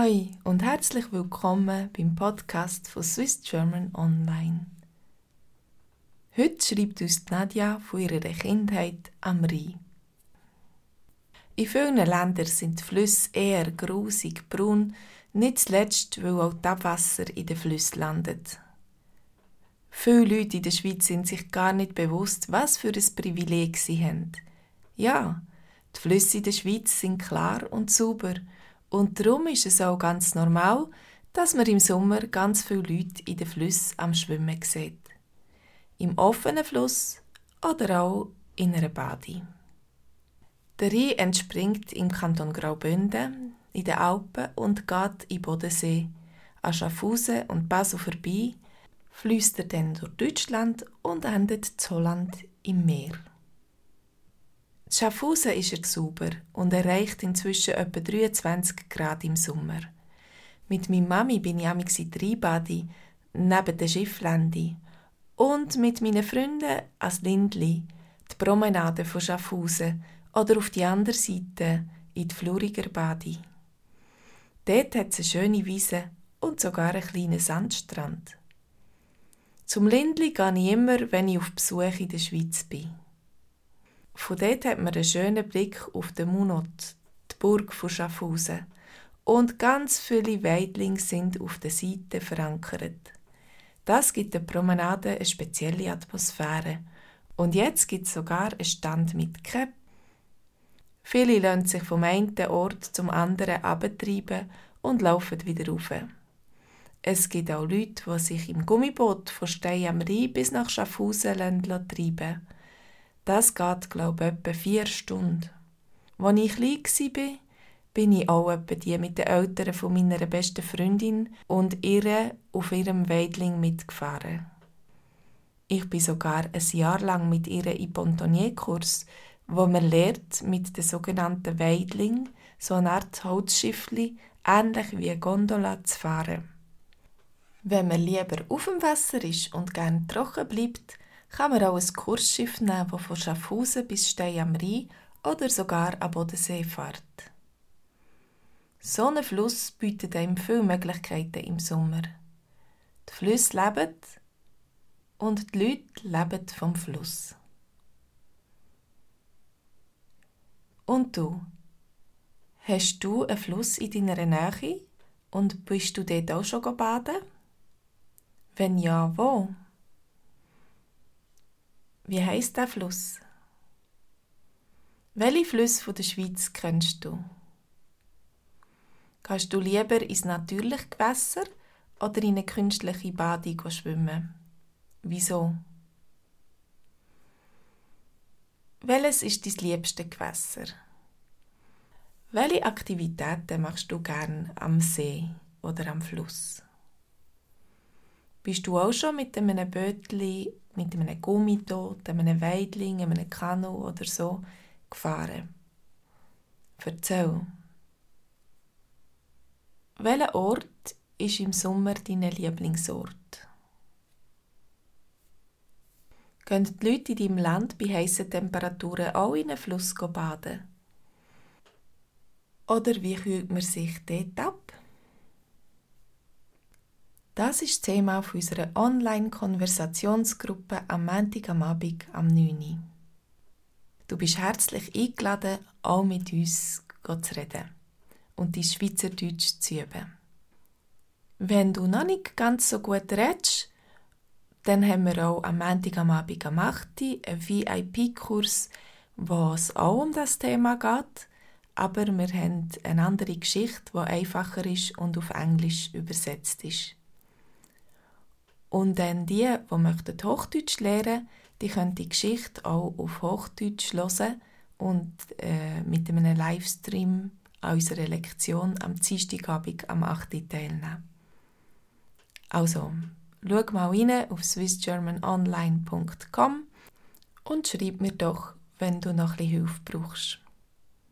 Hi und herzlich willkommen beim Podcast von Swiss German Online. Heute schreibt uns Nadja von ihrer Kindheit am Rhein. In vielen Ländern sind die Flüsse eher grusig braun, nicht zuletzt, weil auch das Abwasser in den Flüssen landet. Viele Leute in der Schweiz sind sich gar nicht bewusst, was für ein Privileg sie haben. Ja, die Flüsse in der Schweiz sind klar und sauber – und darum ist es auch ganz normal, dass man im Sommer ganz viele Leute in den Flüssen am Schwimmen sieht. Im offenen Fluss oder auch in einer Bade. Der Rhein entspringt im Kanton Graubünden, in den Alpen und geht in Bodensee, an Schaffhausen und Basel vorbei, fließt er dann durch Deutschland und endet in Holland im Meer. Schaffhausen ist er sauber und erreicht inzwischen etwa 23 Grad im Sommer. Mit meiner Mami bin ich amigs in Rheinbadi, neben der Schifflände. Und mit meinen Freunden als Lindli, die Promenade von Schaffhausen oder auf die andere Seite in die Fluriger Badi. Dort hat es eine schöne Wiese und sogar einen kleinen Sandstrand. Zum Lindli gehe ich immer, wenn ich auf Besuch in der Schweiz bin. Von dort hat man einen schönen Blick auf den Munot, die Burg von Schaffhausen. Und ganz viele Weidlinge sind auf der Seite verankert. Das gibt der Promenade eine spezielle Atmosphäre. Und jetzt gibt es sogar einen Stand mit Crepe. Viele lassen sich vom einen Ort zum anderen abtreiben und laufen wieder rauf. Es gibt auch Leute, die sich im Gummiboot von Stein am Rhein bis nach Schaffhausen treiben lassen. Das geht, glaube ich, etwa vier Stunden. Als ich klein war, bin ich auch etwa die mit den Eltern von meiner besten Freundin und ihre auf ihrem Weidling mitgefahren. Ich bin sogar ein Jahr lang mit ihr in Pontonnier-Kurs, wo man lernt, mit den sogenannten Weidling, so eine Art Holzschiffli, ähnlich wie eine Gondola zu fahren. Wenn man lieber auf dem Wasser ist und gern trocken bleibt, kann man auch ein Kursschiff nehmen, das von Schaffhausen bis Stein am Rhein oder sogar am Bodensee fährt. So ein Fluss bietet einem viele Möglichkeiten im Sommer. Die Flüsse leben und die Leute leben vom Fluss. Und du? Hast du einen Fluss in deiner Nähe und bist du dort auch schon baden? Wenn ja, wo? Wie heißt der Fluss? Welche Flüsse der Schweiz kennst du? Kannst du lieber ins natürliche Gewässer oder in eine künstliche Bade schwimmen? Wieso? Welches ist dein liebste Gewässer? Welche Aktivitäten machst du gern am See oder am Fluss? Bist du auch schon mit einem Bötli, mit einem Gummitot, einem Weidling, einem Kanu oder so gefahren? Erzähl. Welcher Ort ist im Sommer dein Lieblingsort? Gehen die Leute in deinem Land bei heißen Temperaturen auch in einen Fluss baden? Oder wie kühlt man sich dort ab? Das ist das Thema unserer Online-Konversationsgruppe am Montag am Abend am 9. Du bist herzlich eingeladen, auch mit uns zu reden und dein Schweizerdeutsch zu üben. Wenn du noch nicht ganz so gut redest, dann haben wir auch am Montag am Abend am 8. einen VIP-Kurs, wo es auch um das Thema geht, aber wir haben eine andere Geschichte, die einfacher ist und auf Englisch übersetzt ist. Und dann die, die möchten Hochdeutsch lernen, die können die Geschichte auch auf Hochdeutsch hören und äh, mit einem Livestream an unserer Lektion am Dienstagabend am 8. teilnehmen. Also, schau mal rein auf swissgermanonline.com und schreib mir doch, wenn du noch ein bisschen Hilfe brauchst.